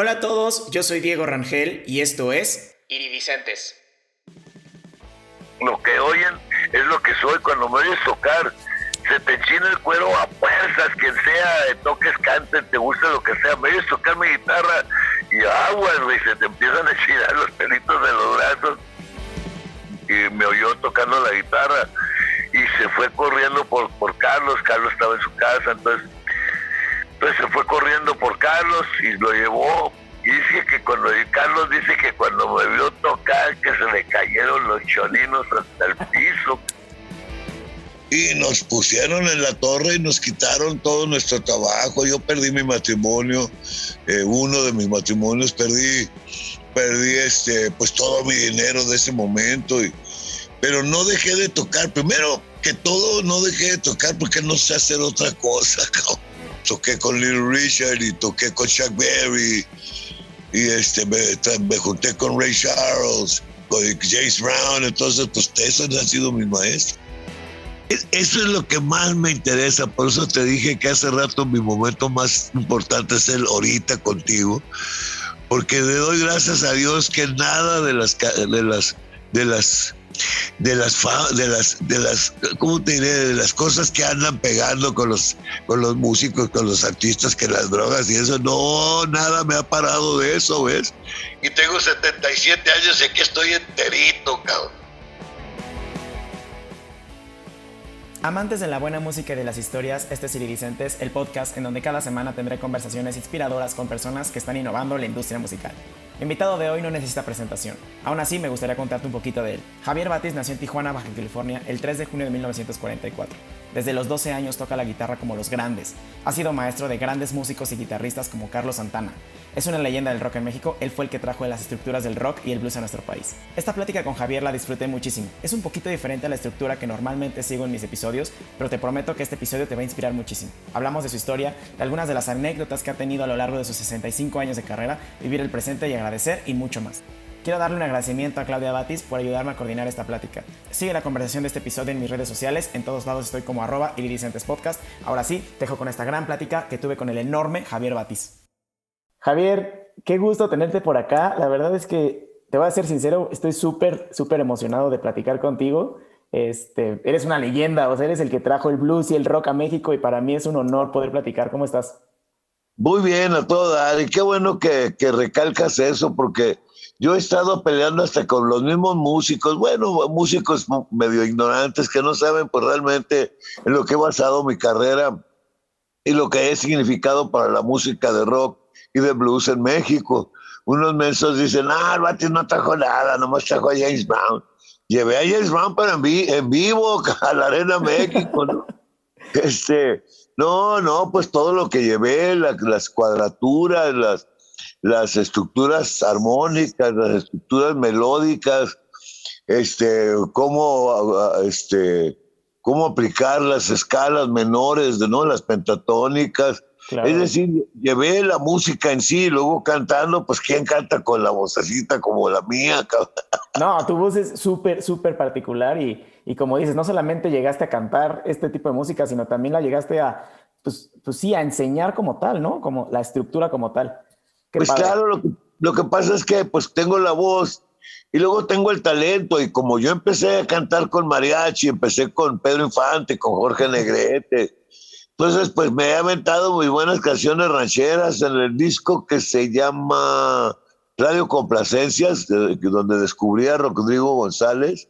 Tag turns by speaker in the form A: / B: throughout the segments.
A: Hola a todos, yo soy Diego Rangel y esto es Iridicentes.
B: Lo que oyen es lo que soy cuando me oyes tocar. Se te enchina el cuero a fuerzas, quien sea, toques, cantes, te gusta lo que sea. Me oyes tocar mi guitarra y agua, y se te empiezan a enchinar los pelitos de los brazos. Y me oyó tocando la guitarra y se fue corriendo por, por Carlos. Carlos estaba en su casa, entonces entonces se fue corriendo por Carlos y lo llevó. Y dice que cuando Carlos dice que cuando me vio tocar que se le cayeron los cholinos hasta el piso.
C: Y nos pusieron en la torre y nos quitaron todo nuestro trabajo. Yo perdí mi matrimonio, eh, uno de mis matrimonios perdí, perdí este, pues todo mi dinero de ese momento. Y, pero no dejé de tocar. Primero que todo, no dejé de tocar porque no sé hacer otra cosa, cabrón toqué con Little Richard y toqué con Chuck Berry y este, me, junté con Ray Charles, con James Brown, entonces pues esos han sido mis maestros. Eso es lo que más me interesa, por eso te dije que hace rato mi momento más importante es el ahorita contigo, porque le doy gracias a Dios que nada de las de las de las de las de las de las cómo te diré de las cosas que andan pegando con los con los músicos con los artistas que las drogas y eso. No nada me ha parado de eso ves y tengo 77 años sé que estoy enterito cabrón
A: Amantes de la buena música y de las historias, este es Siri el podcast en donde cada semana tendré conversaciones inspiradoras con personas que están innovando la industria musical. Invitado de hoy no necesita presentación. Aún así, me gustaría contarte un poquito de él. Javier Batis nació en Tijuana, Baja California, el 3 de junio de 1944. Desde los 12 años toca la guitarra como los grandes. Ha sido maestro de grandes músicos y guitarristas como Carlos Santana. Es una leyenda del rock en México, él fue el que trajo las estructuras del rock y el blues a nuestro país. Esta plática con Javier la disfruté muchísimo. Es un poquito diferente a la estructura que normalmente sigo en mis episodios, pero te prometo que este episodio te va a inspirar muchísimo. Hablamos de su historia, de algunas de las anécdotas que ha tenido a lo largo de sus 65 años de carrera, vivir el presente y agradecer y mucho más. Quiero darle un agradecimiento a Claudia Batis por ayudarme a coordinar esta plática. Sigue la conversación de este episodio en mis redes sociales, en todos lados estoy como arroba Podcast. Ahora sí, te dejo con esta gran plática que tuve con el enorme Javier Batis. Javier, qué gusto tenerte por acá. La verdad es que, te voy a ser sincero, estoy súper, súper emocionado de platicar contigo. Este, eres una leyenda, o sea, eres el que trajo el blues y el rock a México y para mí es un honor poder platicar. ¿Cómo estás?
C: Muy bien, a todo dar. Y qué bueno que, que recalcas eso porque yo he estado peleando hasta con los mismos músicos, bueno, músicos medio ignorantes que no saben pues realmente en lo que he basado mi carrera y lo que he significado para la música de rock y de blues en México. Unos mensos dicen, ah, el Batis no trajo nada, nomás trajo a James Brown. Llevé a James Brown para en, en vivo a la Arena México, ¿no? este, no, no, pues todo lo que llevé, las cuadraturas, las las estructuras armónicas, las estructuras melódicas, este, cómo, este, cómo aplicar las escalas menores, ¿no? las pentatónicas. Es decir, llevé la música en sí, luego cantando, pues ¿quién canta con la vocecita como la mía?
A: No, tu voz es súper, súper particular y, y como dices, no solamente llegaste a cantar este tipo de música, sino también la llegaste a, pues, pues sí, a enseñar como tal, ¿no? Como la estructura como tal
C: pues claro, lo que, lo que pasa es que pues tengo la voz y luego tengo el talento y como yo empecé a cantar con mariachi, empecé con Pedro Infante, con Jorge Negrete, entonces pues me he aventado muy buenas canciones rancheras en el disco que se llama Radio Complacencias, donde descubrí a Rodrigo González.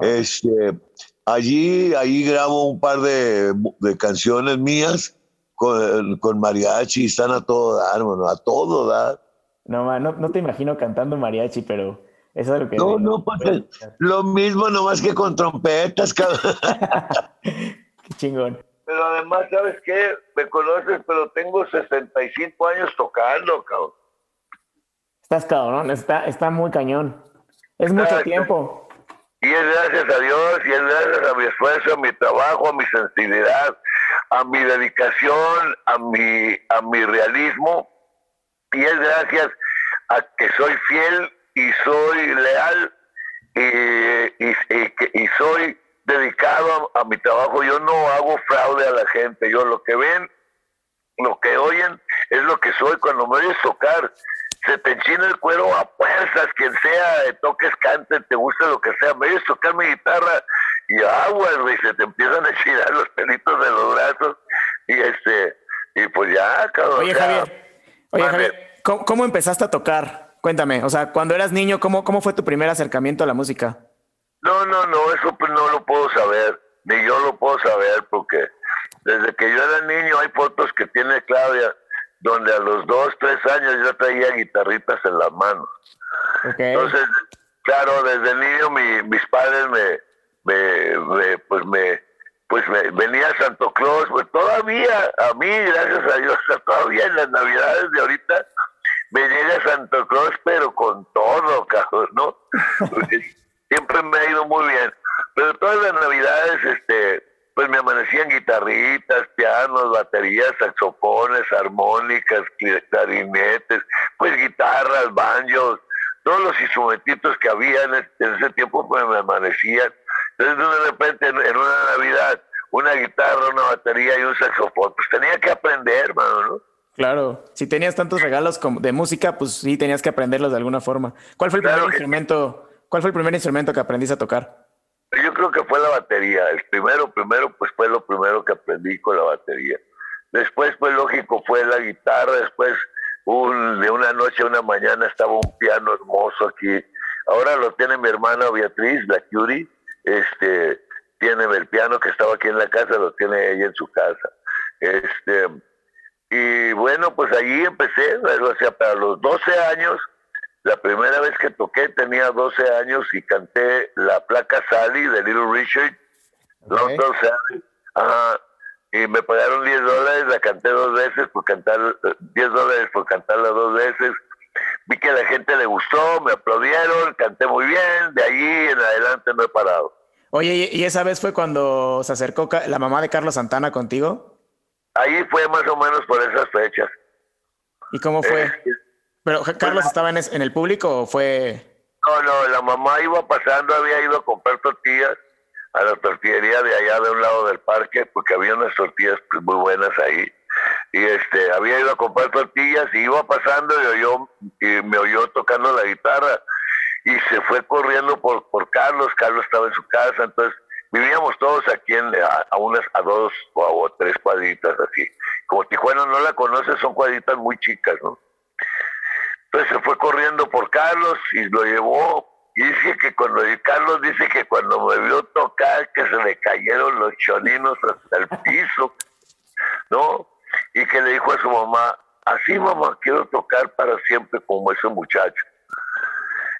C: Este, allí, allí grabo un par de, de canciones mías con, con mariachi, están a todo dar, bueno, a todo dar.
A: No, no, no te imagino cantando mariachi, pero eso es lo que...
C: No, no, pues, lo mismo nomás que con trompetas, cabrón.
A: Qué chingón.
B: Pero además, ¿sabes qué? Me conoces, pero tengo 65 años tocando, cabrón.
A: Estás cabrón, está, está muy cañón. Es mucho tiempo.
B: Y es gracias a Dios, y es gracias a mi esfuerzo, a mi trabajo, a mi sensibilidad, a mi dedicación, a mi, a mi realismo, y es gracias a que soy fiel y soy leal y, y, soy dedicado a, mi trabajo. Yo no hago fraude a la gente, yo lo que ven, lo que oyen, es lo que soy. Cuando me oyes tocar,
C: se te enchina el cuero a fuerzas, quien sea, toques, cante, te gusta lo que sea, me oyes tocar mi guitarra y agua, güey, se te empiezan a enchinar los pelitos de los brazos y este, y pues ya, cabrón.
A: Oye, Javier, oye, Javier, ¿cómo, empezaste a tocar? Cuéntame, o sea, cuando eras niño, ¿cómo, ¿cómo fue tu primer acercamiento a la música?
C: No, no, no, eso pues no lo puedo saber, ni yo lo puedo saber, porque desde que yo era niño hay fotos que tiene Claudia donde a los dos, tres años yo traía guitarritas en las manos. Entonces, claro, desde niño mis padres me, me, pues me, pues me, venía Santo Claus, pues todavía, a mí, gracias a Dios, todavía en las navidades de ahorita, me llega Santo Claus, pero con todo, cabrón, ¿no? Siempre me ha ido muy bien. Pero todas las navidades, este, pues me amanecían guitarritas, pianos, baterías, saxofones, armónicas, clarinetes, pues guitarras, banjos, todos los instrumentitos que había en, ese tiempo pues me amanecían. Entonces de repente en, una Navidad, una guitarra, una batería y un saxofón, pues tenía que aprender, hermano, ¿no?
A: Claro, si tenías tantos regalos de música, pues sí tenías que aprenderlos de alguna forma. ¿Cuál fue el primer instrumento? ¿Cuál fue el primer instrumento que aprendiste a tocar?
C: Yo creo que fue la batería. El primero, primero, pues fue lo primero que aprendí con la batería. Después, pues lógico, fue la guitarra. Después, un, de una noche a una mañana estaba un piano hermoso aquí. Ahora lo tiene mi hermana Beatriz, la Curie. Este, tiene el piano que estaba aquí en la casa, lo tiene ella en su casa. Este, y bueno, pues allí empecé, o sea, para los 12 años la primera vez que toqué tenía 12 años y canté la placa Sally de Little Richard. Okay. Ajá. Y me pagaron 10 dólares, la canté dos veces por cantar, 10 dólares por cantarla dos veces. Vi que la gente le gustó, me aplaudieron, canté muy bien, de allí en adelante no he parado.
A: Oye, ¿y esa vez fue cuando se acercó la mamá de Carlos Santana contigo?
C: Ahí fue más o menos por esas fechas.
A: ¿Y cómo fue? ¿Pero Carlos estaba en, en, el público o fue...?
C: No, no, la mamá iba pasando, había ido a comprar tortillas a la tortillería de allá de un lado del parque, porque había unas tortillas pues, muy buenas ahí. Y este, había ido a comprar tortillas y iba pasando y, oyó, y me oyó tocando la guitarra y se fue corriendo por, por Carlos. Carlos estaba en su casa, entonces vivíamos todos aquí en, a, unas, a dos o a tres cuadritas así. Como Tijuana no la conoce, son cuadritas muy chicas, ¿no? Entonces se fue corriendo por Carlos y lo llevó. Y dice que cuando Carlos dice que cuando me vio tocar, que se le cayeron los choninos hasta el piso, ¿no? Y que le dijo a su mamá, así mamá, quiero tocar para siempre como ese muchacho.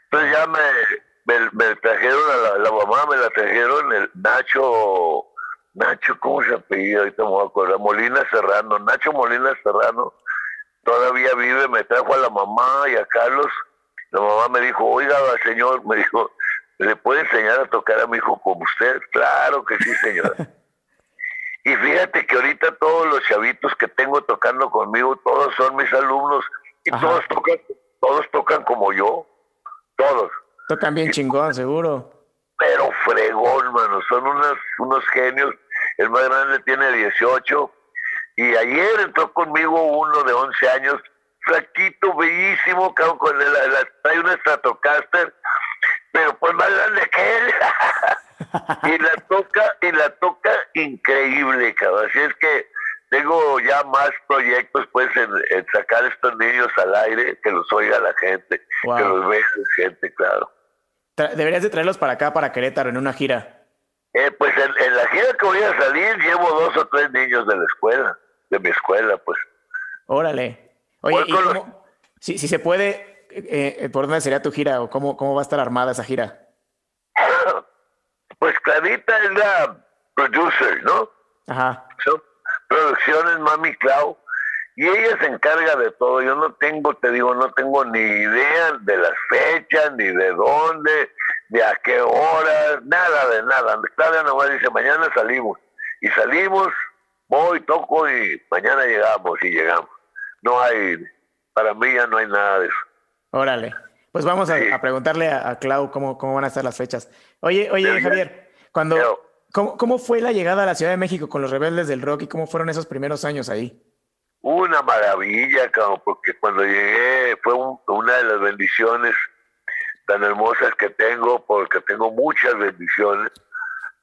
C: Entonces ya me, me, trajeron a la, mamá, me la trajeron el Nacho, Nacho, ¿cómo se apellida? Ahorita me voy a acordar, Molina Serrano, Nacho Molina Serrano todavía vive, me trajo a la mamá y a Carlos. La mamá me dijo, oiga, señor, me dijo, ¿le puede enseñar a tocar a mi hijo como usted? Claro que sí, señor. y fíjate que ahorita todos los chavitos que tengo tocando conmigo, todos son mis alumnos y todos tocan, todos tocan como yo, todos.
A: Tocan bien chingón, seguro.
C: Pero fregón, mano, son unos, unos genios. El más grande tiene 18 y ayer entró conmigo uno de 11 años, flaquito, bellísimo, con él, trae un Stratocaster, pero pues más grande que él. y la toca, y la toca increíble, cabrón. Así es que tengo ya más proyectos, pues, en, sacar estos niños al aire, que los oiga la gente, que los vea la gente, claro.
A: Deberías de traerlos para acá, para Querétaro, en una gira.
C: Eh, pues en, la gira que voy a salir llevo dos o tres niños de la escuela de mi escuela, pues.
A: Órale. Oye, si, si, se puede, eh, eh, ¿por dónde sería tu gira o cómo, cómo va a estar armada esa gira?
C: Pues Clarita es la producer, ¿no?
A: Ajá.
C: Son producciones Mami Clau y ella se encarga de todo. Yo no tengo, te digo, no tengo ni idea de las fechas, ni de dónde, de a qué horas, nada de nada. Claudia nomás dice, mañana salimos. Y salimos voy, toco y mañana llegamos y llegamos. No hay, para mí ya no hay nada de eso.
A: Órale. Pues vamos a, preguntarle a, Clau cómo, cómo van a estar las fechas. Oye, oye, Javier, cuando, ¿cómo, ¿cómo fue la llegada a la Ciudad de México con los rebeldes del rock y cómo fueron esos primeros años ahí?
C: Una maravilla, cabrón, porque cuando llegué fue un,
B: una de las bendiciones tan hermosas que tengo, porque tengo muchas bendiciones,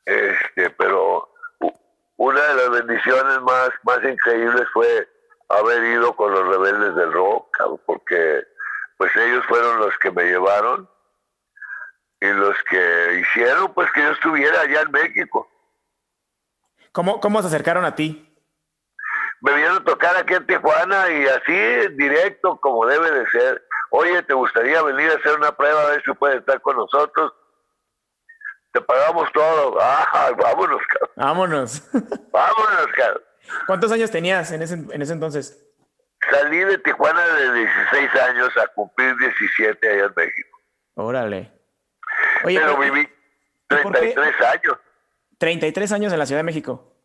B: este, pero una de las bendiciones más, más increíbles fue haber ido con los rebeldes del rock, porque pues ellos fueron los que me llevaron y los que hicieron pues que yo estuviera allá en México.
A: ¿Cómo, cómo se acercaron a ti?
B: Me vieron a tocar aquí en Tijuana y así, directo, como debe de ser. Oye, ¿te gustaría venir a hacer una prueba a ver si puedes estar con nosotros? Te pagamos todo. Ah, vámonos, cabrón.
A: Vámonos.
B: vámonos, cabrón.
A: ¿Cuántos años tenías en ese, en ese entonces?
B: Salí de Tijuana de 16 años a cumplir 17 allá en México.
A: Órale.
B: Oye, pero, viví 33 años.
A: 33 años en la Ciudad de México.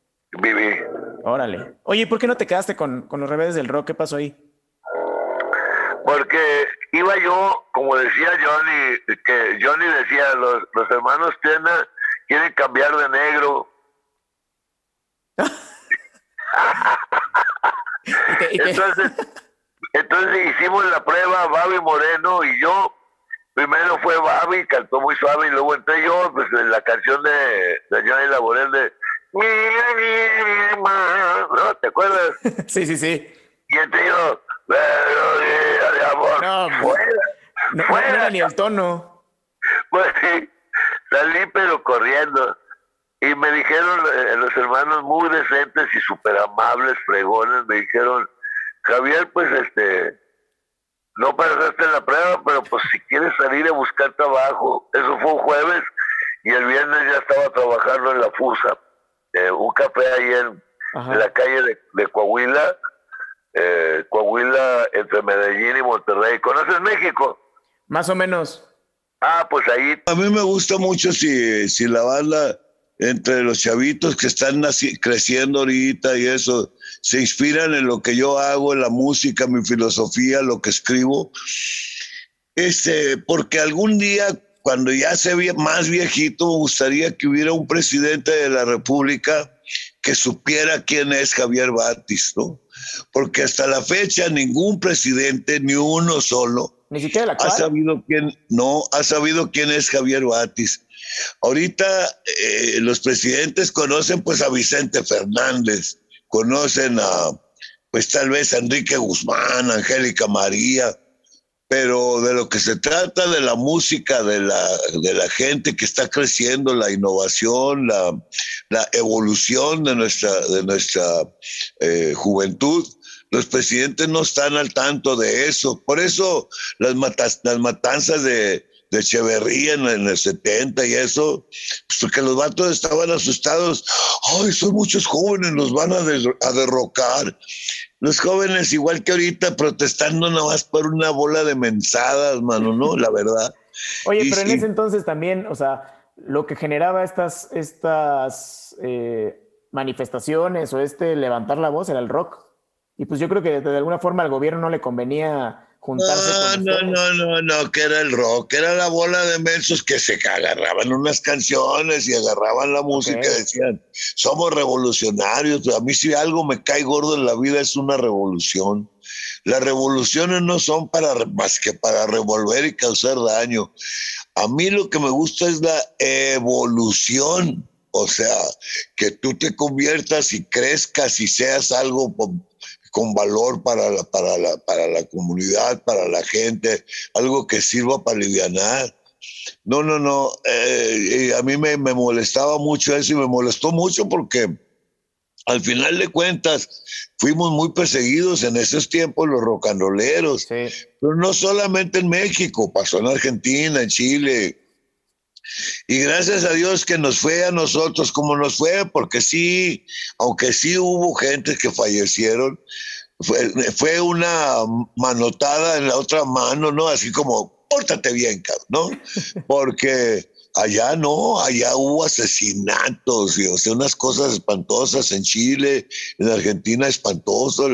B: Viví.
A: Órale. Oye, ¿por qué no te quedaste con, con los rebeldes del rock? ¿Qué pasó ahí?
B: Porque iba yo, como decía Johnny, que Johnny decía, los, los hermanos Tena quieren cambiar de negro. Entonces, entonces hicimos la prueba, Babi Moreno y yo. Primero fue Babi, cantó muy suave, y luego entré yo, pues en la canción de, de Johnny Laborel de ¿no? ¿Te acuerdas?
A: Sí, sí, sí.
B: Y entré yo, de amor,
A: no, fuera, no, fuera. no era ni el tono.
B: Pues sí, salí pero corriendo. Y me dijeron eh, los hermanos muy decentes y súper amables, fregones, me dijeron, Javier, pues este, no pasaste en la prueba, pero pues si quieres salir a buscar trabajo, eso fue un jueves y el viernes ya estaba trabajando en la FUSA, eh, un café ahí en, la calle de, Coahuila, eh, Coahuila entre Medellín y Monterrey. ¿Conoces México?
A: Más o menos.
B: Ah, pues ahí.
C: A mí me gusta mucho si, si la banda entre los chavitos que están creciendo ahorita y eso, se inspiran en lo que yo hago, en la música, mi filosofía, lo que escribo. Este, porque algún día, cuando ya se ve más viejito, me gustaría que hubiera un presidente de la República que supiera quién es Javier Batis, ¿no? Porque hasta la fecha ningún presidente, ni uno solo,
A: ni siquiera
C: ha sabido quién, no, ha sabido quién es Javier Batis. Ahorita eh, los presidentes conocen pues a Vicente Fernández, conocen a pues tal vez a Enrique Guzmán, Angélica María, pero de lo que se trata de la música, de la, de la gente que está creciendo, la innovación, la, la evolución de nuestra, de nuestra eh, juventud, los presidentes no están al tanto de eso. Por eso las, las matanzas de, de Echeverría en, el 70 y eso, pues porque los vatos estaban asustados. Ay, son muchos jóvenes, nos van a, a derrocar. Los jóvenes, igual que ahorita, protestando nada más por una bola de mensadas, mano, ¿no? La verdad.
A: Oye, pero en ese entonces también, o sea, lo que generaba estas, estas eh, manifestaciones o este levantar la voz era el rock. Y pues yo creo que de alguna forma al gobierno no le convenía
C: no, no, no, no, no, que era el rock, era la bola de mensos que se agarraban unas canciones y agarraban la música y decían, somos revolucionarios. A mí si algo me cae gordo en la vida es una revolución. Las revoluciones no son para más que para revolver y causar daño. A mí lo que me gusta es la evolución. O sea, que tú te conviertas y crezcas y seas algo con valor para la, para la, para la comunidad, para la gente, algo que sirva para aliviar. No, no, no. Eh, a mí me, me, molestaba mucho eso y me molestó mucho porque al final de cuentas fuimos muy perseguidos en esos tiempos los rocanroleros. Pero no solamente en México, pasó en Argentina, en Chile. Y gracias a Dios que nos fue a nosotros como nos fue, porque sí, aunque sí hubo gente que fallecieron, fue, fue una manotada en la otra mano, ¿no? Así como, pórtate bien, ¿no? Porque allá no, allá hubo asesinatos y o sea, unas cosas espantosas en Chile, en Argentina espantoso,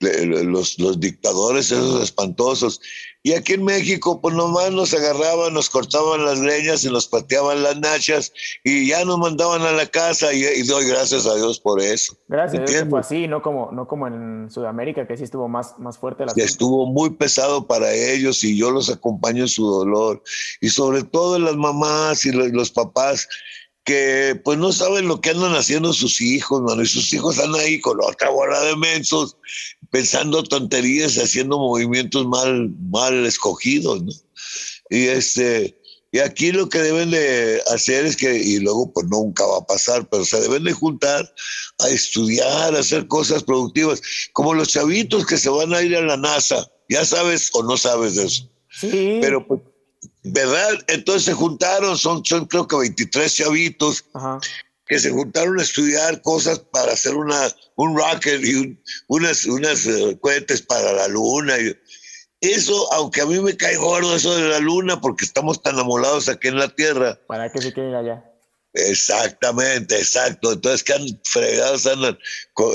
C: los, los dictadores esos espantosos. Y aquí en México, pues nomás nos agarraban, nos cortaban las leñas y nos pateaban las nachas y ya nos mandaban a la casa y, doy gracias a Dios por eso.
A: Gracias, a fue así, no como, no como en Sudamérica, que sí estuvo más, más fuerte la
C: Estuvo muy pesado para ellos y yo los acompaño en su dolor. Y sobre todo las mamás y los papás que pues no saben lo que andan haciendo sus hijos, mano, y sus hijos andan ahí con otra bola de mensos, pensando tonterías, haciendo movimientos mal, mal escogidos, ¿no? Y este, y aquí lo que deben de hacer es que, y luego pues nunca va a pasar, pero se deben de juntar a estudiar, a hacer cosas productivas, como los chavitos que se van a ir a la NASA, ya sabes o no sabes de eso.
A: Sí.
C: Pero pues ¿verdad? Entonces se juntaron, son, son creo que 23 chavitos que se juntaron a estudiar cosas para hacer una, un rocket y unas, unas eh, cohetes para la luna. Y eso, aunque a mí me cae gordo eso de la luna porque estamos tan amolados aquí en la Tierra.
A: ¿Para qué se quieren allá?
C: Exactamente, exacto. Entonces, que han fregados, andan,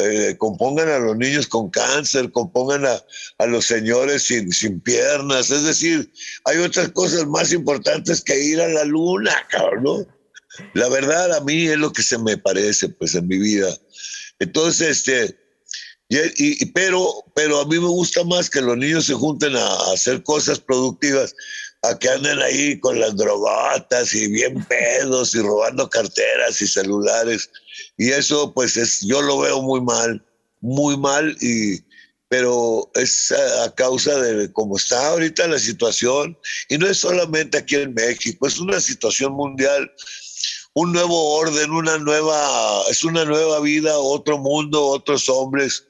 C: eh, compongan a los niños con cáncer, compongan a, a los señores sin, sin, piernas. Es decir, hay otras cosas más importantes que ir a la luna, cabrón, ¿no? La verdad, a mí es lo que se me parece, pues, en mi vida. Entonces, este, y, pero, pero a mí me gusta más que los niños se junten a hacer cosas productivas a que anden ahí con las drogatas y bien pedos y robando carteras y celulares. Y eso, pues, es, yo lo veo muy mal, muy mal, y, pero es a, causa de cómo está ahorita la situación. Y no es solamente aquí en México, es una situación mundial, un nuevo orden, una nueva, es una nueva vida, otro mundo, otros hombres.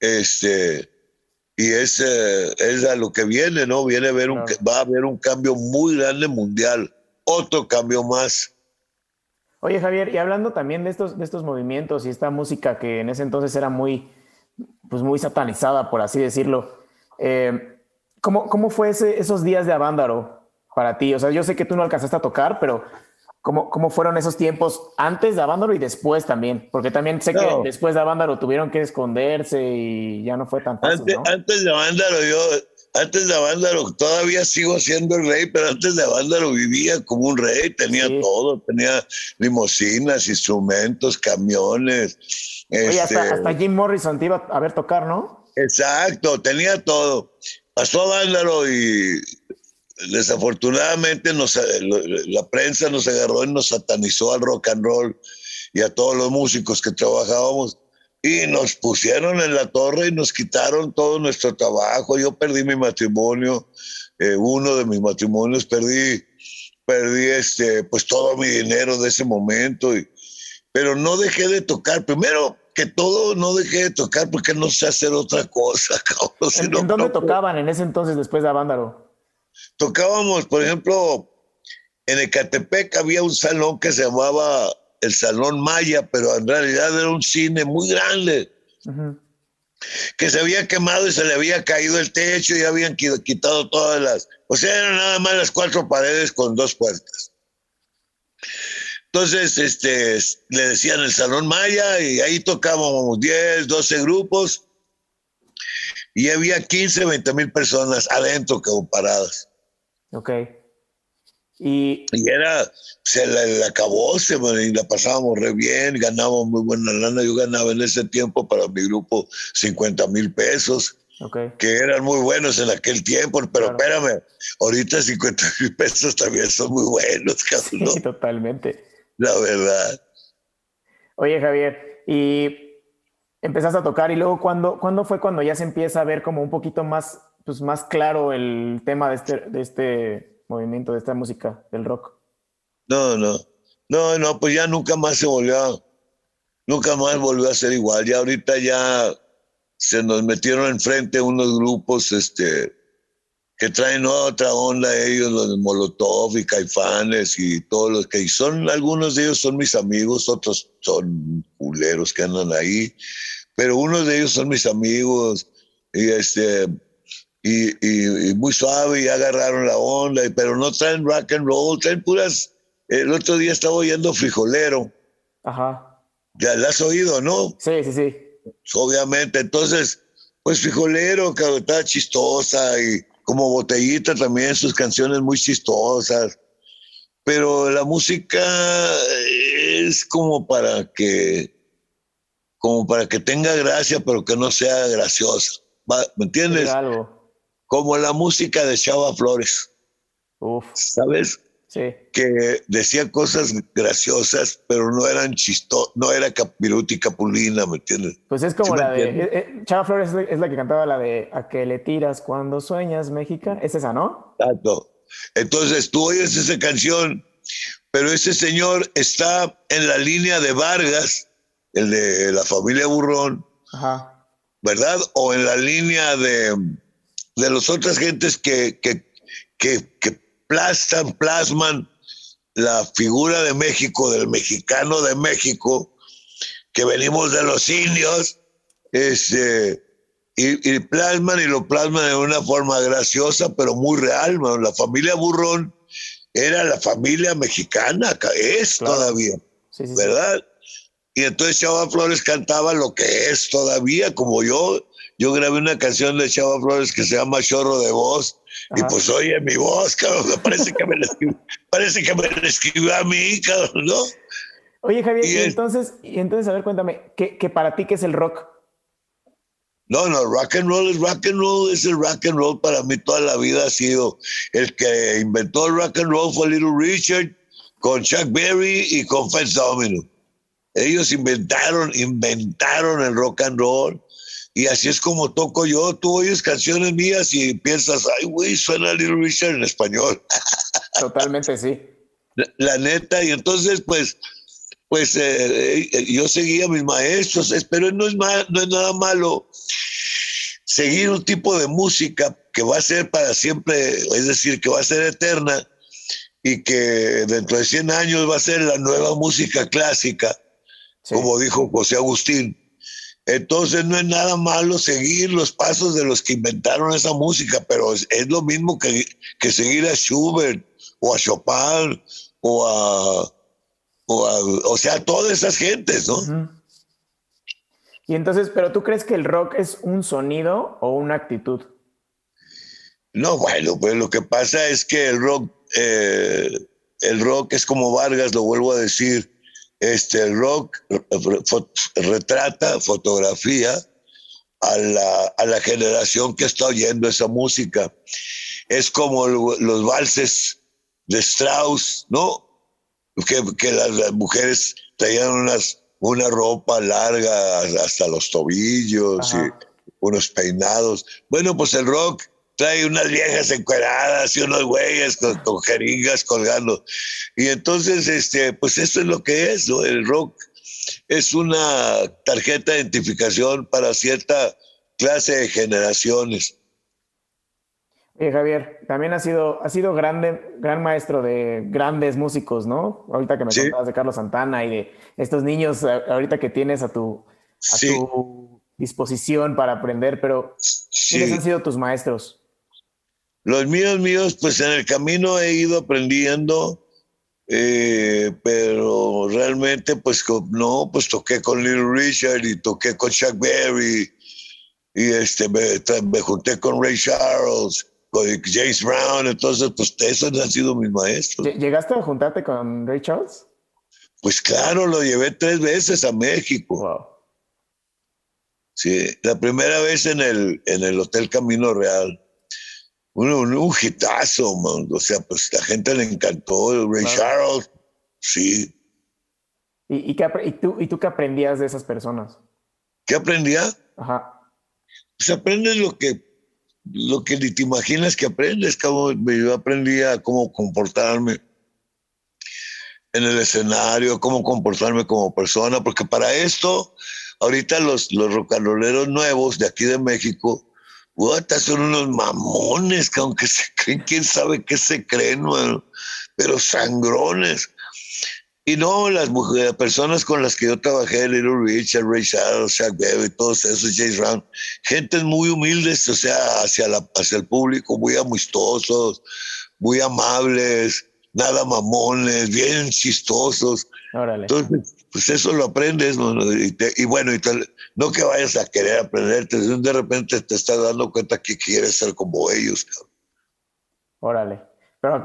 C: Este, y es, es a lo que viene, ¿no? Viene a ver un, va a haber un cambio muy grande mundial, otro cambio más.
A: Oye, Javier, y hablando también de estos, de estos movimientos y esta música que en ese entonces era muy, pues muy satanizada, por así decirlo, eh, ¿cómo, ¿cómo, fue ese, esos días de Avándaro para ti? O sea, yo sé que tú no alcanzaste a tocar, pero ¿Cómo, ¿Cómo, fueron esos tiempos antes de Avándaro y después también? Porque también sé que después de Avándaro tuvieron que esconderse y ya no fue tan fácil.
C: Antes, antes de Avándaro, yo, antes de Avándaro todavía sigo siendo el rey, pero antes de Avándaro vivía como un rey, tenía todo, tenía limosinas, instrumentos, camiones.
A: Oye, hasta, este hasta, Jim Morrison te iba a ver tocar, ¿no?
C: Exacto, tenía todo. Pasó Avándaro y desafortunadamente nos, la prensa nos agarró y nos satanizó al rock and roll y a todos los músicos que trabajábamos y nos pusieron en la torre y nos quitaron todo nuestro trabajo. Yo perdí mi matrimonio, eh, uno de mis matrimonios perdí, perdí este, pues todo mi dinero de ese momento, y, pero no dejé de tocar. Primero que todo, no dejé de tocar porque no sé hacer otra cosa.
A: ¿En, dónde tocaban en ese entonces después de Avándaro?
C: Tocábamos, por ejemplo, en Ecatepec había un salón que se llamaba el Salón Maya, pero en realidad era un cine muy grande. Que se había quemado y se le había caído el techo y habían quitado todas las. O sea, eran nada más las cuatro paredes con dos puertas. Entonces, este, le decían el Salón Maya y ahí tocábamos 10, 12 grupos y había 15, 20 mil personas adentro que paradas.
A: Ok. Y,
C: y era, se la, acabó, se, y la pasábamos re bien, ganábamos muy buena lana. Yo ganaba en ese tiempo para mi grupo 50 mil pesos,
A: okay.
C: que eran muy buenos en aquel tiempo, pero espérame, ahorita 50 mil pesos también son muy buenos, cabrón.
A: Sí, totalmente.
C: La verdad.
A: Oye, Javier, y empezaste a tocar y luego ¿cuándo, ¿cuándo fue cuando ya se empieza a ver como un poquito más, pues más claro el tema de este, de este movimiento, de esta música, del rock?
C: No, no, no, no, pues ya nunca más se volvió, nunca más volvió a ser igual. Ya ahorita ya se nos metieron enfrente unos grupos, este, que traen otra onda ellos, los de Molotov y Caifanes y todos los que son, algunos de ellos son mis amigos, otros son culeros que andan ahí, pero unos de ellos son mis amigos y este y, muy suave y agarraron la onda, pero no traen rock and roll, traen puras. El otro día estaba oyendo frijolero.
A: Ajá.
C: Ya la has oído, ¿no?
A: Sí, sí, sí.
C: Obviamente, entonces Pues frijolero, que estaba chistosa y como botellita también, sus canciones muy chistosas. Pero la música es como para que, como para que tenga gracia, pero que no sea graciosa. ¿Me entiendes? Como la música de Chava Flores.
A: Uf.
C: ¿Sabes? Que decía cosas graciosas, pero no eran chistosas, no era Capiruti Capulina, ¿me entiendes?
A: Pues es como la de. Eh, eh, Chava Flores es la que cantaba la de A que le tiras cuando sueñas, México. Es esa, ¿no?
C: Exacto. Entonces tú oyes esa canción, pero ese señor está en la línea de Vargas, el de la familia Burrón, ¿verdad? O en la línea de, de las otras gentes que, que, que, que plasman, plasman la figura de México, del mexicano de México, que venimos de los indios, este, y, plasman y lo plasman de una forma graciosa, pero muy real. La familia Burrón era la familia mexicana, es todavía, ¿verdad? Y entonces Chava Flores cantaba lo que es todavía, como yo. Yo grabé una canción de Chava Flores que se llama Chorro de Voz, y pues oye mi voz, cabrón, parece que me la escribió, parece que me escribió a mí, cabrón, ¿no?
A: Oye, Javier, y, entonces, y entonces, a ver, cuéntame, ¿qué, ¿qué, para ti qué es el rock?
C: No, no, rock and roll es rock and roll, es el rock and roll para mí toda la vida ha sido. El que inventó el rock and roll fue Little Richard con Chuck Berry y con Fats Domino. Ellos inventaron, inventaron el rock and roll y así es como toco yo. Tú oyes canciones mías y piensas, ay, güey, suena Little Richard en español.
A: Totalmente, sí.
C: La, neta, y entonces, pues, pues eh, eh, yo seguía a mis maestros, pero no es, no es nada malo seguir un tipo de música que va a ser para siempre, es decir, que va a ser eterna y que dentro de 100 años va a ser la nueva música clásica, como dijo José Agustín. Entonces no es nada malo seguir los pasos de los que inventaron esa música, pero es, lo mismo que, que, seguir a Schubert o a Chopin o a, o, a, o sea, todas esas gentes, ¿no?
A: Y entonces, pero tú crees que el rock es un sonido o una actitud?
C: No, bueno, pues lo que pasa es que el rock, eh, el rock es como Vargas, lo vuelvo a decir, este, rock retrata, fotografía a la, a la, generación que está oyendo esa música. Es como los valses de Strauss, ¿no? Que, que las, mujeres traían unas, una ropa larga hasta los tobillos y unos peinados. Bueno, pues el rock trae unas viejas encueradas y unos güeyes con, jeringas colgando. Y entonces, este, pues esto es lo que es, ¿no? El rock es una tarjeta de identificación para cierta clase de generaciones.
A: Eh, Javier, también ha sido, ha sido grande, gran maestro de grandes músicos, ¿no? Ahorita que me contabas de Carlos Santana y de estos niños ahorita que tienes a tu, a tu disposición para aprender, pero ¿quiénes han sido tus maestros?
C: Los míos, míos, pues en el camino he ido aprendiendo, eh, pero realmente, pues no, pues toqué con Little Richard y toqué con Chuck Berry y este, me, junté con Ray Charles, con James Brown, entonces, pues esos han sido mis maestros.
A: ¿Llegaste a juntarte con Ray Charles?
C: Pues claro, lo llevé tres veces a México. Sí, la primera vez en el, en el Hotel Camino Real un, un hitazo, man. O sea, pues la gente le encantó. Ray Charles, sí.
A: ¿Y, qué, y, tú, ¿Y tú qué aprendías de esas personas?
C: ¿Qué aprendía?
A: Ajá.
C: Pues aprendes lo que, lo que ni te imaginas que aprendes. Como yo aprendí a cómo comportarme en el escenario, cómo comportarme como persona, porque para esto, ahorita los, los nuevos de aquí de México, Puta, son unos mamones que aunque se creen, quién sabe qué se creen, pero sangrones. Y no, las mujeres, personas con las que yo trabajé, Little Richard, Ray Charles, Chuck Berry, todos esos, James Brown, gentes muy humildes, o sea, hacia, la, hacia el público, muy amistosos, muy amables, nada mamones, bien chistosos. Entonces, pues eso lo aprendes, y, bueno, y no que vayas a querer aprenderte, de repente te estás dando cuenta que quieres ser como ellos.
A: Órale. Pero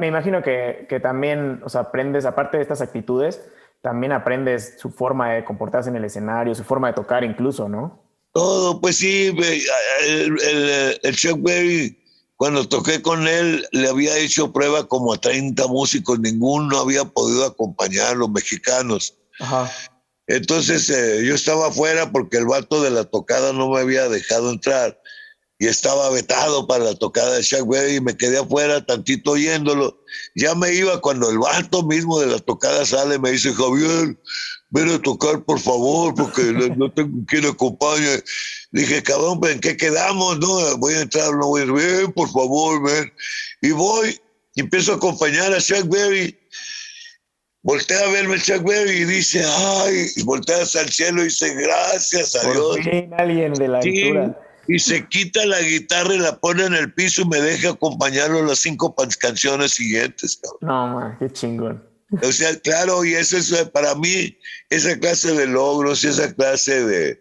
A: me imagino que, que, también, o sea, aprendes, aparte de estas actitudes, también aprendes su forma de comportarse en el escenario, su forma de tocar incluso, ¿no?
C: Todo, pues sí, el, el, el Chuck Berry cuando toqué con él, le había hecho prueba como a 30 músicos, ninguno había podido acompañar, los mexicanos. Entonces eh, yo estaba afuera porque el vato de la tocada no me había dejado entrar y estaba vetado para la tocada de Chuck Berry y me quedé afuera tantito oyéndolo. Ya me iba cuando el vato mismo de la tocada sale, me dice, Javier, ven a tocar por favor, porque no tengo quien acompañe. Dije, cabrón, ¿en qué quedamos? No, voy a entrar, no voy a ir, ven, por favor, ven. Y voy, y empiezo a acompañar a Chuck Berry. Voltea a verme Chuck y dice, ay, y voltea hacia el cielo y dice, gracias a Dios.
A: alguien de la altura
C: y se quita la guitarra y la pone en el piso y me deja acompañarlo las cinco canciones siguientes.
A: No, man, qué chingón.
C: O sea, claro, y eso es para mí, esa clase de logros y esa clase de,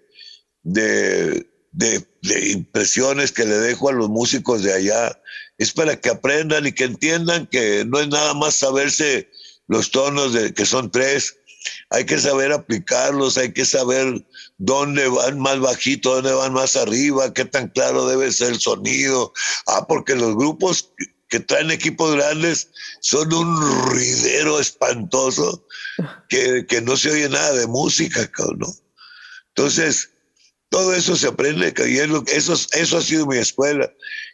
C: de, de, impresiones que le dejo a los músicos de allá, es para que aprendan y que entiendan que no es nada más saberse los tonos de que son tres, hay que saber aplicarlos, hay que saber dónde van más bajito, dónde van más arriba, qué tan claro debe ser el sonido. Ah, porque los grupos que traen equipos grandes son un ruidero espantoso que, que no se oye nada de música, ¿no? Entonces, todo eso se aprende, y eso, eso ha sido mi escuela.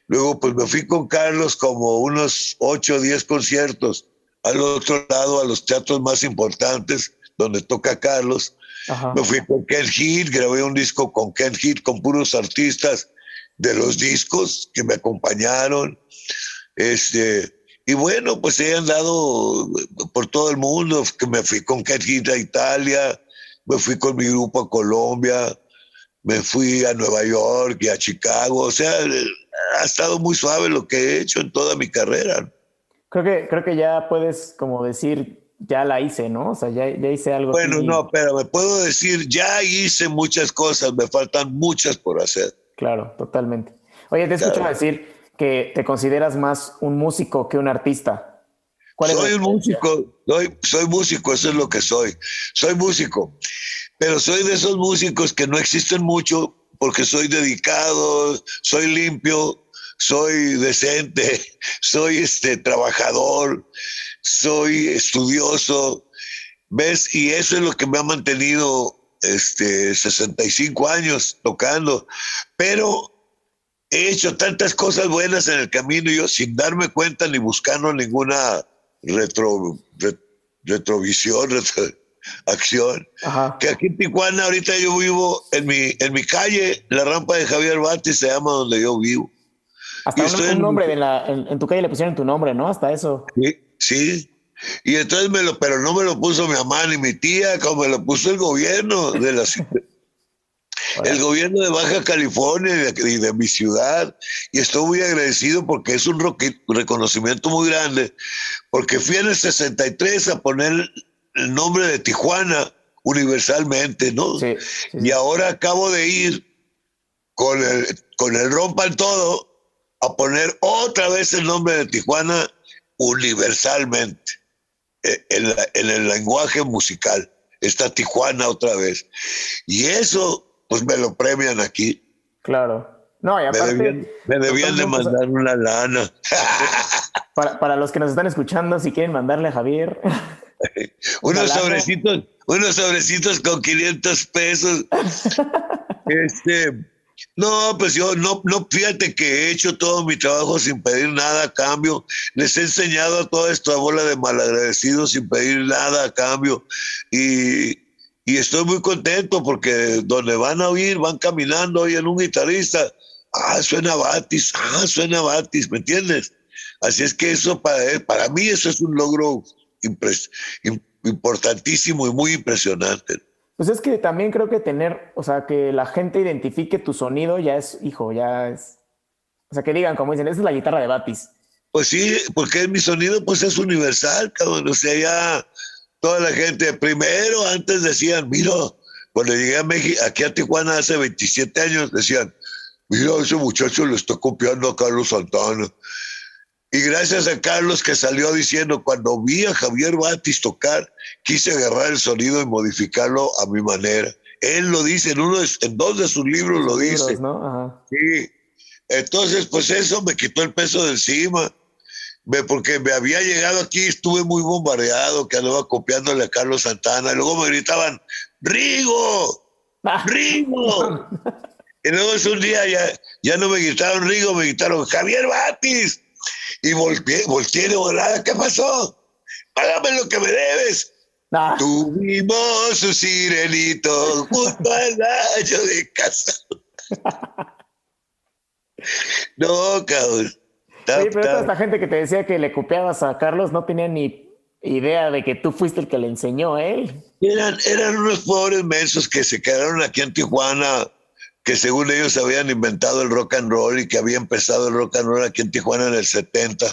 C: Luego, pues me fui con Carlos como unos 8 o 10 conciertos al otro lado, a los teatros más importantes, donde toca Carlos. Me fui con Ken Heat, grabé un disco con Ken Heat, con puros artistas de los discos que me acompañaron. Este, y bueno, pues he andado por todo el mundo, que me fui con Ken Heat a Italia, me fui con mi grupo a Colombia, me fui a Nueva York y a Chicago. O sea, ha estado muy suave lo que he hecho en toda mi carrera.
A: Creo que, creo que ya puedes como decir ya la hice, ¿no? O sea, ya, ya hice algo.
C: Bueno, no, pero me puedo decir, ya hice muchas cosas, me faltan muchas por hacer.
A: Claro, totalmente. Oye, te escucho decir que te consideras más un músico que un artista.
C: soy un músico, soy, soy músico, eso es lo que soy. Soy músico, pero soy de esos músicos que no existen mucho porque soy dedicado, soy limpio, soy decente, soy este trabajador, soy estudioso, ¿ves? Y eso es lo que me ha mantenido este, 65 años tocando, pero he hecho tantas cosas buenas en el camino yo sin darme cuenta ni buscando ninguna retro, retrovisión, acción, que aquí en Tijuana ahorita yo vivo en mi, en mi calle, la rampa de Javier Bati se llama donde yo vivo.
A: Hasta un, nombre en, en, tu calle le pusieron tu nombre, ¿no? Hasta eso.
C: Sí, Sí. Y entonces me lo, pero no me lo puso mi mamá ni mi tía, como me lo puso el gobierno de la el gobierno de Baja California y de, mi ciudad. Y estoy muy agradecido porque es un reconocimiento muy grande, porque fui en el 63 a poner el nombre de Tijuana universalmente, ¿no? Y ahora acabo de ir con el, con el Rompan Todo a poner otra vez el nombre de Tijuana universalmente eh, en, el lenguaje musical. Está Tijuana otra vez. Y eso, pues me lo premian aquí.
A: Claro. No, y aparte.
C: Me debían, de mandar una lana.
A: Para, los que nos están escuchando, si quieren mandarle a Javier.
C: unos sobrecitos, unos sobrecitos con 500 pesos. este no, pues yo no, no, fíjate que he hecho todo mi trabajo sin pedir nada a cambio. Les he enseñado a toda esta bola de malagradecidos sin pedir nada a cambio. Y, y estoy muy contento porque donde van a oír, van caminando, oyen un guitarrista. Ah, suena Batis, ah, suena Batis, ¿me entiendes? Así es que eso para, para mí eso es un logro importantísimo y muy impresionante.
A: Pues es que también creo que tener, o sea, que la gente identifique tu sonido ya es, hijo, ya es. O sea, que digan, como dicen, esa es la guitarra de Batis.
C: Pues sí, porque mi sonido pues es universal, cabrón. O sea, ya toda la gente, primero antes decían, mira, cuando llegué a México, aquí a Tijuana hace 27 años, decían, mira, ese muchacho le está copiando a Carlos Santana. Y gracias a Carlos que salió diciendo, cuando vi a Javier Batis tocar, quise agarrar el sonido y modificarlo a mi manera. Él lo dice en uno en dos de sus libros lo dice. Sí. Entonces, pues eso me quitó el peso de encima. porque me había llegado aquí, estuve muy bombardeado, que andaba copiándole a Carlos Santana. Y luego me gritaban, Rigo, ah. Rigo. y luego es un día ya, ya no me gritaron Rigo, me gritaron Javier Batis. Y volteé, volteé de volada, ¿qué pasó? Págame lo que me debes. Ah. Tuvimos un sirenito junto al año de casa. no, cabrón.
A: Sí, pero toda esta gente que te decía que le copiabas a Carlos no tenía ni idea de que tú fuiste el que le enseñó a él.
C: Eran, eran unos pobres mensos que se quedaron aquí en Tijuana que según ellos habían inventado el rock and roll y que había empezado el rock and roll aquí en Tijuana en el 70,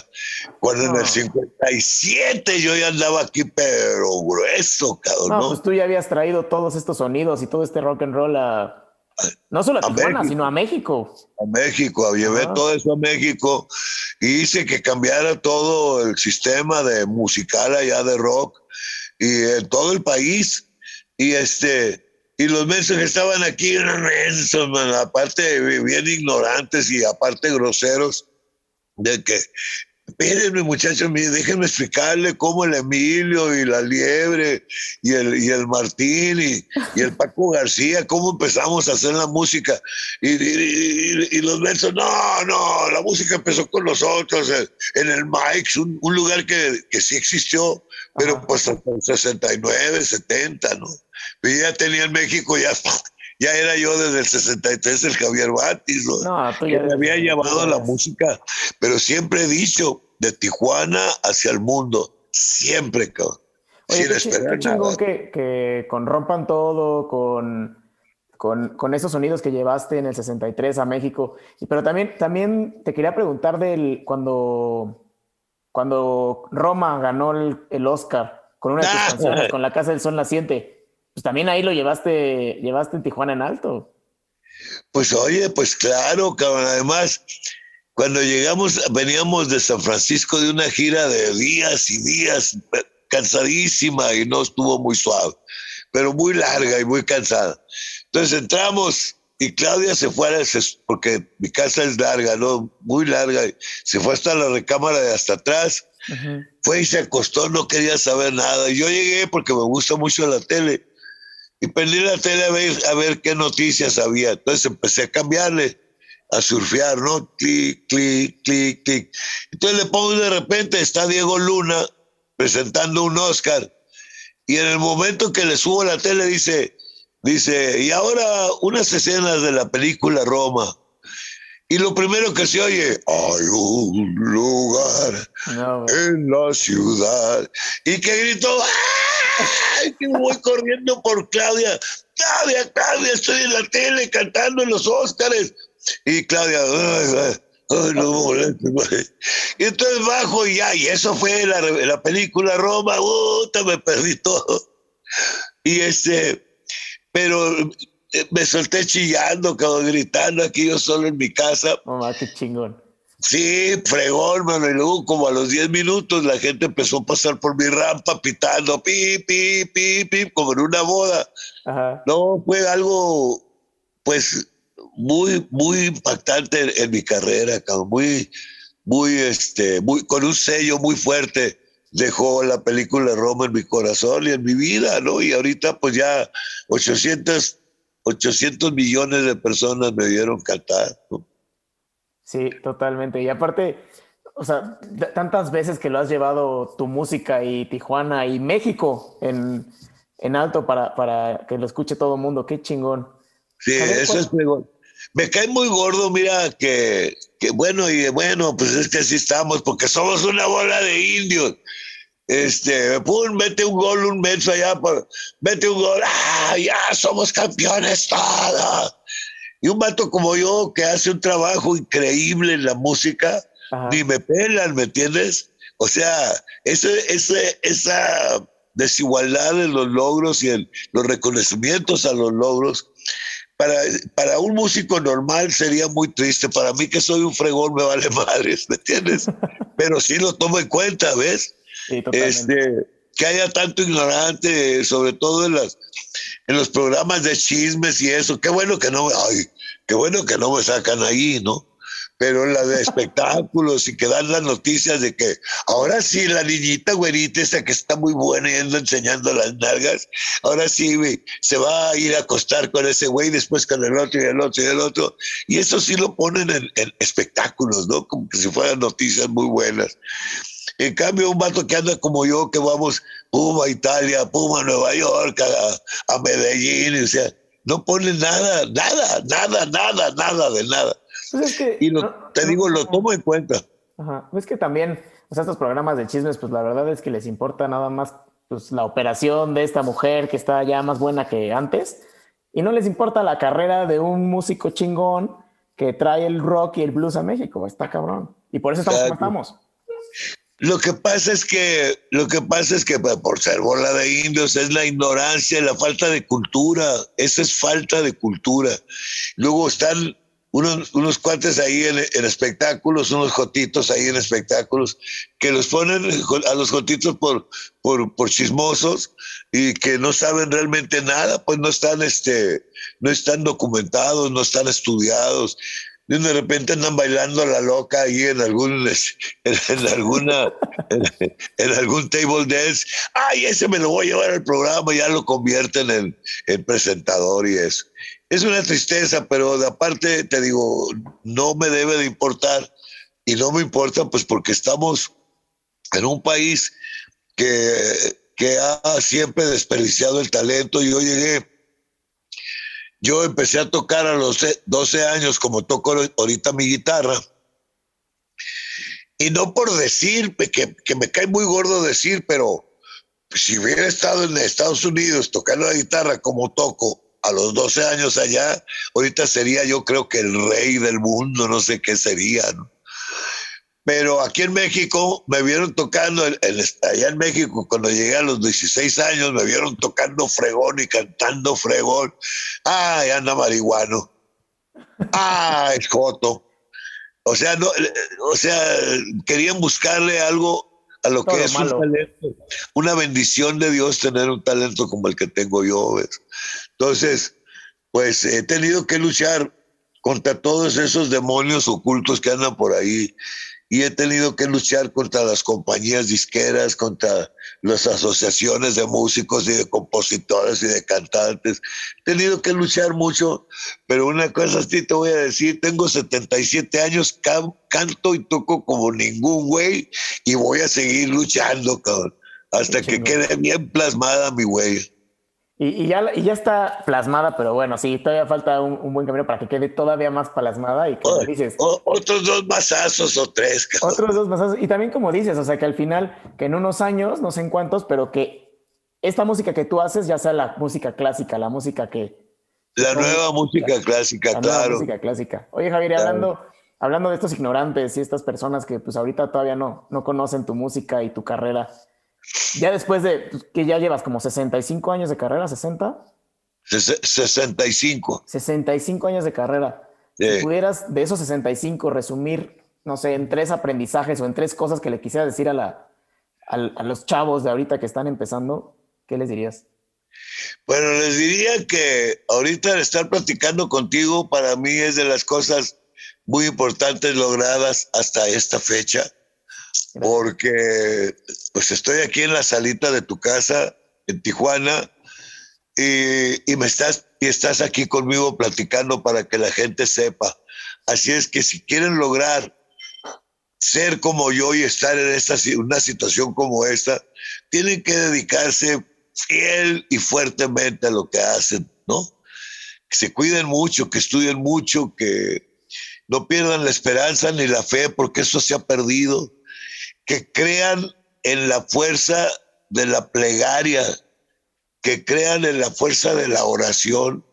C: cuando en el 57 yo ya andaba aquí, pero grueso, cabrón. No,
A: pues tú ya habías traído todos estos sonidos y todo este rock and roll a... No solo a, Tijuana, sino a México.
C: A México, llevé todo eso a México y hice que cambiara todo el sistema de musical allá de rock y en todo el país. Y este, y los mensos que estaban aquí eran mensos, aparte bien ignorantes y aparte groseros, de que, espérenme muchachos, déjenme explicarle cómo el Emilio y la Liebre y el, y el Martín y, y el Paco García, cómo empezamos a hacer la música. Y, y, los mensos, no, no, la música empezó con nosotros en el Mike's, un, un lugar que, que, sí existió, pero pues hasta el 69, 70, ¿no? ya tenía en México, ya, ya era yo desde el 63 el Javier Batis, ¿no? que me había llevado la música, pero siempre he dicho, de Tijuana hacia el mundo, siempre, cabrón. sin esperar
A: nada. Que, que con Rompan Todo, con, con, con, esos sonidos que llevaste en el 63 a México. Pero también, también te quería preguntar del cuando, cuando Roma ganó el, el Oscar con una de tus ah. canciones, con La Casa del Sol Naciente pues también ahí lo llevaste, llevaste en Tijuana en alto.
C: Pues oye, pues claro, cabrón. Además, cuando llegamos, veníamos de San Francisco de una gira de días y días, cansadísima y no estuvo muy suave, pero muy larga y muy cansada. Entonces entramos y Claudia se fue, a, porque mi casa es larga, ¿no? Muy larga, se fue hasta la recámara de hasta atrás, fue y se acostó, no quería saber nada. Yo llegué porque me gusta mucho la tele y prendí la tele a ver, qué noticias había. Entonces empecé a cambiarle, a surfear, ¿no? Clic, clic, clic, clic. Entonces le pongo de repente, está Diego Luna presentando un Oscar. Y en el momento que le subo la tele dice, dice, y ahora unas escenas de la película Roma. Y lo primero que se oye, hay un lugar en la ciudad. Y que gritó, ¡ah! que voy corriendo por Claudia. Claudia, Claudia, estoy en la tele cantando en los Óscares. Y Claudia, ay, ay, no Y entonces bajo y ya, y eso fue la, la película Roma, puta, me perdí todo. Y este, pero eh, me solté chillando, como gritando aquí yo solo en mi casa.
A: Mamá, qué chingón.
C: Sí, fregón, mano. Y luego, como a los 10 minutos, la gente empezó a pasar por mi rampa pitando, pi, pi, pi, pi, como en una boda. No, fue algo, pues, muy, muy impactante en, mi carrera, muy, muy, este, muy, con un sello muy fuerte. Dejó la película Roma en mi corazón y en mi vida, ¿no? Y ahorita, pues ya 800, 800 millones de personas me vieron cantar, ¿no?
A: Sí, totalmente. Y aparte, o sea, tantas veces que lo has llevado tu música y Tijuana y México en, en alto para, para, que lo escuche todo el mundo. Qué chingón.
C: Sí, eso es chingón. Me cae muy gordo, mira, que, que bueno, y bueno, pues es que así estamos, porque somos una bola de indios. Este, pum, mete un gol, un menso allá, mete un gol, ah, ya somos campeones todos. Y un vato como yo que hace un trabajo increíble en la música, ni me pelan, ¿me entiendes? O sea, ese, ese, esa desigualdad en los logros y en los reconocimientos a los logros, para, para un músico normal sería muy triste. Para mí que soy un fregón me vale madres, ¿me entiendes? Pero sí lo tomo en cuenta, ¿ves? este, que haya tanto ignorante, sobre todo en las en los programas de chismes y eso. Qué bueno que no, ay, qué bueno que no me sacan ahí, ¿no? Pero la de espectáculos y que dan las noticias de que ahora sí la niñita güerita esa que está muy buena y anda enseñando las nalgas, ahora sí se va a ir a acostar con ese güey, después con el otro y el otro y el otro. Y eso sí lo ponen en, en espectáculos, ¿no? Como que si fueran noticias muy buenas. En cambio, un vato que anda como yo, que vamos Puma Italia, Puma Nueva York, a, Medellín, o sea, no pone nada, nada, nada, nada, nada de nada. Pues y te digo, lo tomo en cuenta.
A: Ajá. Es que también, o sea, estos programas de chismes, pues la verdad es que les importa nada más pues, la operación de esta mujer que está ya más buena que antes, y no les importa la carrera de un músico chingón que trae el rock y el blues a México. Está cabrón. Y por eso estamos como estamos.
C: Lo que pasa es que, lo que pasa es que pues, por ser bola de indios es la ignorancia, la falta de cultura. Esa es falta de cultura. Luego están unos, unos cuates ahí en, espectáculos, unos jotitos ahí en espectáculos, que los ponen a los jotitos por, por, por, chismosos y que no saben realmente nada, pues no están, este, no están documentados, no están estudiados. De repente andan bailando a la loca ahí en algún en, alguna en, algún table dance. Ay ese me lo voy a llevar al programa ya lo convierten en, en presentador y eso es una tristeza pero de aparte te digo no me debe de importar y no me importa pues porque estamos en un país que que ha siempre desperdiciado el talento yo llegué yo empecé a tocar a los 12 años como toco ahorita mi guitarra. Y no por decir, que, que me cae muy gordo decir, pero si hubiera estado en Estados Unidos tocando la guitarra como toco a los 12 años allá, ahorita sería yo creo que el rey del mundo, no sé qué sería. ¿no? Pero aquí en México me vieron tocando, allá en México, cuando llegué a los 16 años, me vieron tocando fregón y cantando fregón. Ay, anda marihuano. Es joto. O sea, no, o sea, querían buscarle algo a lo que es un talento. Una bendición de Dios tener un talento como el que tengo yo. ¿ves? Entonces, pues he tenido que luchar contra todos esos demonios ocultos que andan por ahí y he tenido que luchar contra las compañías disqueras, contra las asociaciones de músicos y de compositores y de cantantes. He tenido que luchar mucho, pero una cosa sí te voy a decir, tengo 77 años, canto y toco como ningún güey y voy a seguir luchando, cabrón, hasta que quede bien plasmada mi güey.
A: Y, ya, y ya está plasmada, pero bueno, sí, todavía falta un, buen camino para que quede todavía más plasmada. Y como dices.
C: otros dos masazos o tres.
A: Otros dos masazos. Y también, como dices, o sea, que al final, que en unos años, no sé en cuántos, pero que esta música que tú haces, ya sea la música clásica, la música que.
C: La nueva música clásica, la claro.
A: música clásica. Oye, Javier, hablando, hablando de estos ignorantes y estas personas que, pues, ahorita todavía no, no conocen tu música y tu carrera. Ya después de que ya llevas como 65 años de carrera, 60?
C: 65.
A: 65 años de carrera. Si pudieras de esos 65 resumir, no sé, en tres aprendizajes o en tres cosas que le quisieras decir a, la, a, los chavos de ahorita que están empezando, ¿qué les dirías?
C: Bueno, les diría que ahorita estar platicando contigo para mí es de las cosas muy importantes logradas hasta esta fecha porque pues estoy aquí en la salita de tu casa en Tijuana y, me estás y estás aquí conmigo platicando para que la gente sepa. Así es que si quieren lograr ser como yo y estar en esta una situación como esta, tienen que dedicarse fiel y fuertemente a lo que hacen, ¿no? Que se cuiden mucho, que estudien mucho, que no pierdan la esperanza ni la fe, porque eso se ha perdido que crean en la fuerza de la plegaria, que crean en la fuerza de la oración,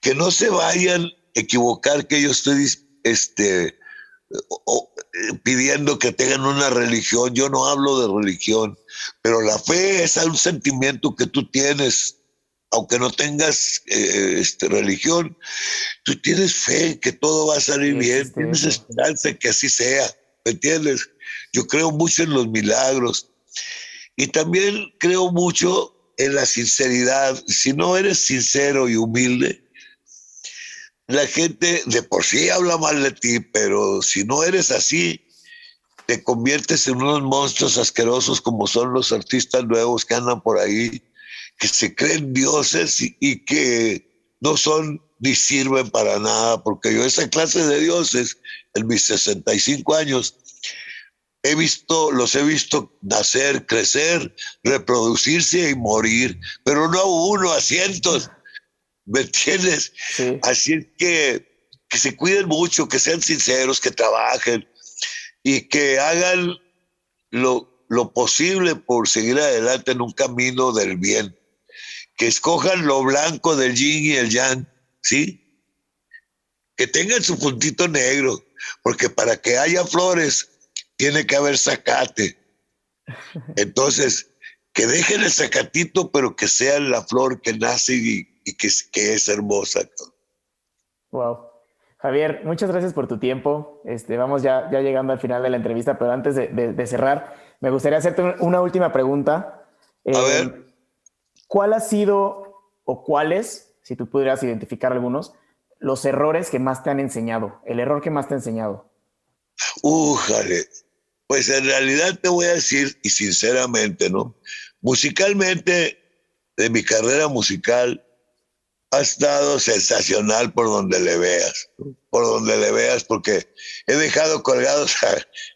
C: que no se vayan a equivocar que yo estoy este, eh, pidiendo que tengan una religión. Yo no hablo de religión, pero la fe es un sentimiento que tú tienes, aunque no tengas eh, este, religión, tú tienes fe que todo va a salir bien, tienes esperanza que así sea, ¿me entiendes? Yo creo mucho en los milagros y también creo mucho en la sinceridad. Si no eres sincero y humilde, la gente de por sí habla mal de ti, pero si no eres así, te conviertes en unos monstruos asquerosos como son los artistas nuevos que andan por ahí, que se creen dioses y, que no son ni sirven para nada, porque yo esa clase de dioses en mis 65 años he visto, los he visto nacer, crecer, reproducirse y morir, pero no uno, a cientos. ¿Me entiendes? Así que, que se cuiden mucho, que sean sinceros, que trabajen y que hagan lo, lo posible por seguir adelante en un camino del bien. Que escojan lo blanco del yin y el yang, ¿sí? Que tengan su puntito negro, porque para que haya flores tiene que haber zacate. Entonces, que dejen el zacatito, pero que sea la flor que nace y, que, que, es hermosa.
A: Wow. Javier, muchas gracias por tu tiempo. Este, vamos ya, ya llegando al final de la entrevista, pero antes de, cerrar, me gustaría hacerte una última pregunta.
C: A eh, ver.
A: ¿Cuál ha sido o cuáles, si tú pudieras identificar algunos, los errores que más te han enseñado? El error que más te ha enseñado.
C: Újale, pues en realidad te voy a decir, y sinceramente, ¿no? Musicalmente, de mi carrera musical, ha estado sensacional por donde le veas, por donde le veas, porque he dejado colgados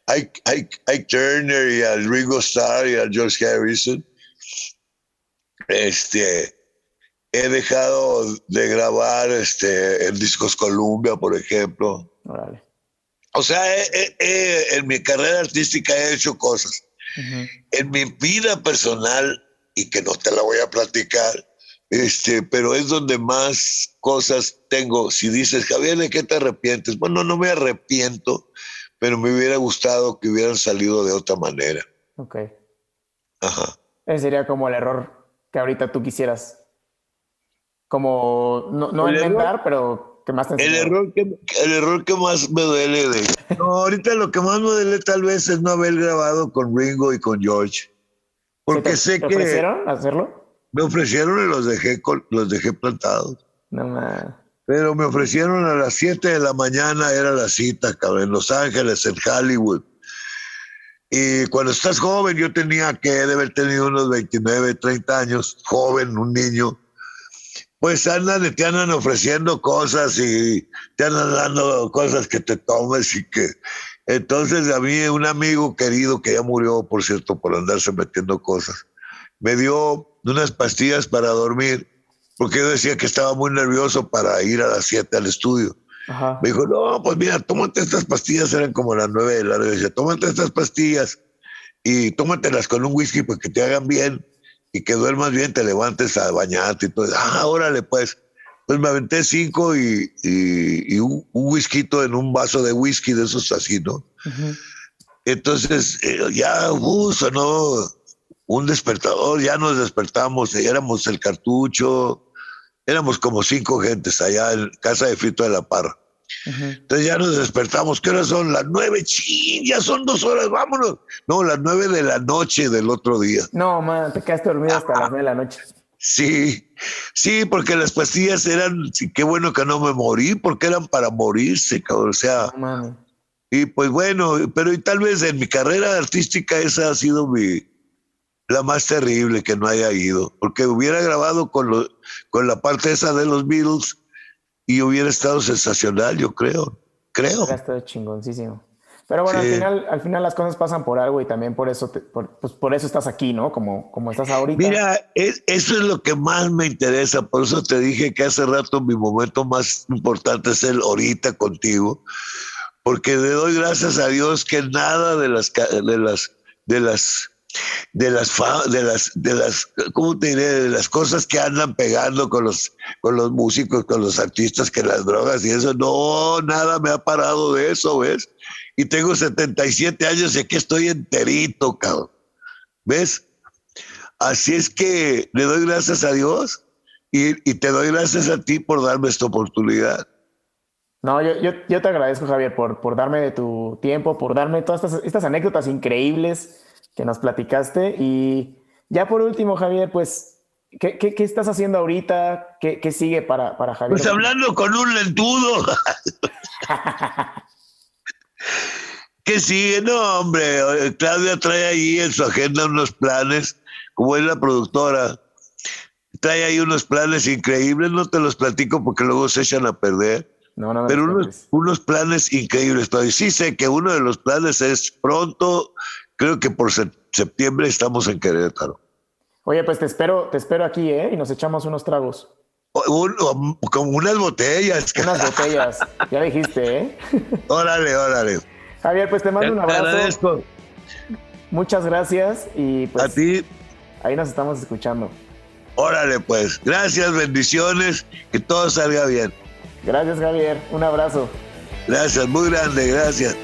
C: a Ike, Turner y a Ringo Starr y a George Harrison. Este, he dejado de grabar este, en discos Columbia, por ejemplo. O sea, en mi carrera artística he hecho cosas. En mi vida personal, y que no te la voy a platicar, este, pero es donde más cosas tengo. Si dices, Javier, ¿de qué te arrepientes? Bueno, no me arrepiento, pero me hubiera gustado que hubieran salido de otra manera.
A: Ok. Ajá. Ese sería como el error que ahorita tú quisieras. Como, no, no enmendar, pero
C: el error que el error que más me duele de no, ahorita lo que más me duele tal vez es no haber grabado con Ringo y con George porque sé que
A: ¿Te ofrecieron hacerlo
C: me ofrecieron y los dejé los dejé plantados.
A: No más.
C: Pero me ofrecieron a las 7 de la mañana era la cita cabrón, en Los Ángeles en Hollywood. Y cuando estás joven yo tenía que de haber tenido unos 29 30 años joven un niño pues andan, te andan ofreciendo cosas y te andan dando cosas que te tomes y que... Entonces a mí un amigo querido que ya murió, por cierto, por andarse metiendo cosas, me dio unas pastillas para dormir, porque yo decía que estaba muy nervioso para ir a las 7 al estudio. Me dijo, no, pues mira, tómate estas pastillas, eran como las 9 de la noche. Tómate estas pastillas y tómatelas con un whisky para que te hagan bien y que duermas bien, te levantes a bañarte y todo. Ah, órale, pues. Pues me aventé cinco y, y, un, un, whisky en un vaso de whisky de esos así, ¿no? Entonces, eh, ya uh, sonó un despertador, ya nos despertamos, éramos el cartucho, éramos como cinco gentes allá en casa de Frito de la Parra. Entonces ya nos despertamos. ¿Qué horas son? Las nueve. ¡Ching! Ya son dos horas, vámonos. No, las nueve de la noche del otro día.
A: No, man, te quedaste dormido hasta las nueve de la noche.
C: Sí, sí, porque las pastillas eran, sí, qué bueno que no me morí, porque eran para morirse, cabrón. O sea, y pues bueno, pero y tal vez en mi carrera artística esa ha sido mi, la más terrible que no haya ido, porque hubiera grabado con, lo, con la parte esa de los Beatles y hubiera estado sensacional, yo creo. Creo.
A: Hubiera estado chingoncísimo. Pero bueno, al, final, al final las cosas pasan por algo y también por eso, por, pues por eso estás aquí, ¿no? Como, como estás ahorita.
C: Mira, eso es lo que más me interesa. Por eso te dije que hace rato mi momento más importante es el ahorita contigo. Porque le doy gracias a Dios que nada de las, de las, de las de las de las de las cómo te diré de las cosas que andan pegando con los con los músicos con los artistas que las drogas y eso no nada me ha parado de eso ves y tengo 77 años y aquí estoy enterito, cabrón. ¿Ves? Así es que le doy gracias a Dios y, te doy gracias a ti por darme esta oportunidad.
A: No, yo, yo, te agradezco, Javier, por, por darme de tu tiempo, por darme todas estas, estas anécdotas increíbles que nos platicaste. Y ya por último, Javier, pues ¿Qué, qué, estás haciendo ahorita? ¿Qué, qué sigue para, para, Javier?
C: Pues hablando con un lentudo. ¿Qué sigue? No, hombre, Claudia trae ahí en su agenda unos planes, como es la productora, trae ahí unos planes increíbles, no te los platico porque luego se echan a perder. No, no, pero unos, unos, planes increíbles. Pero sí sé que uno de los planes es pronto, creo que por septiembre estamos en Querétaro.
A: Oye, pues te espero, te espero aquí, ¿eh? Y nos echamos unos tragos.
C: como unas botellas.
A: Unas botellas, ya dijiste, ¿eh?
C: órale, órale.
A: Javier, pues te mando un abrazo. Muchas gracias y pues.
C: A ti.
A: Ahí nos estamos escuchando.
C: Órale, pues. Gracias, bendiciones, que todo salga bien.
A: Gracias, Javier. Un abrazo.
C: Gracias, muy grande, gracias.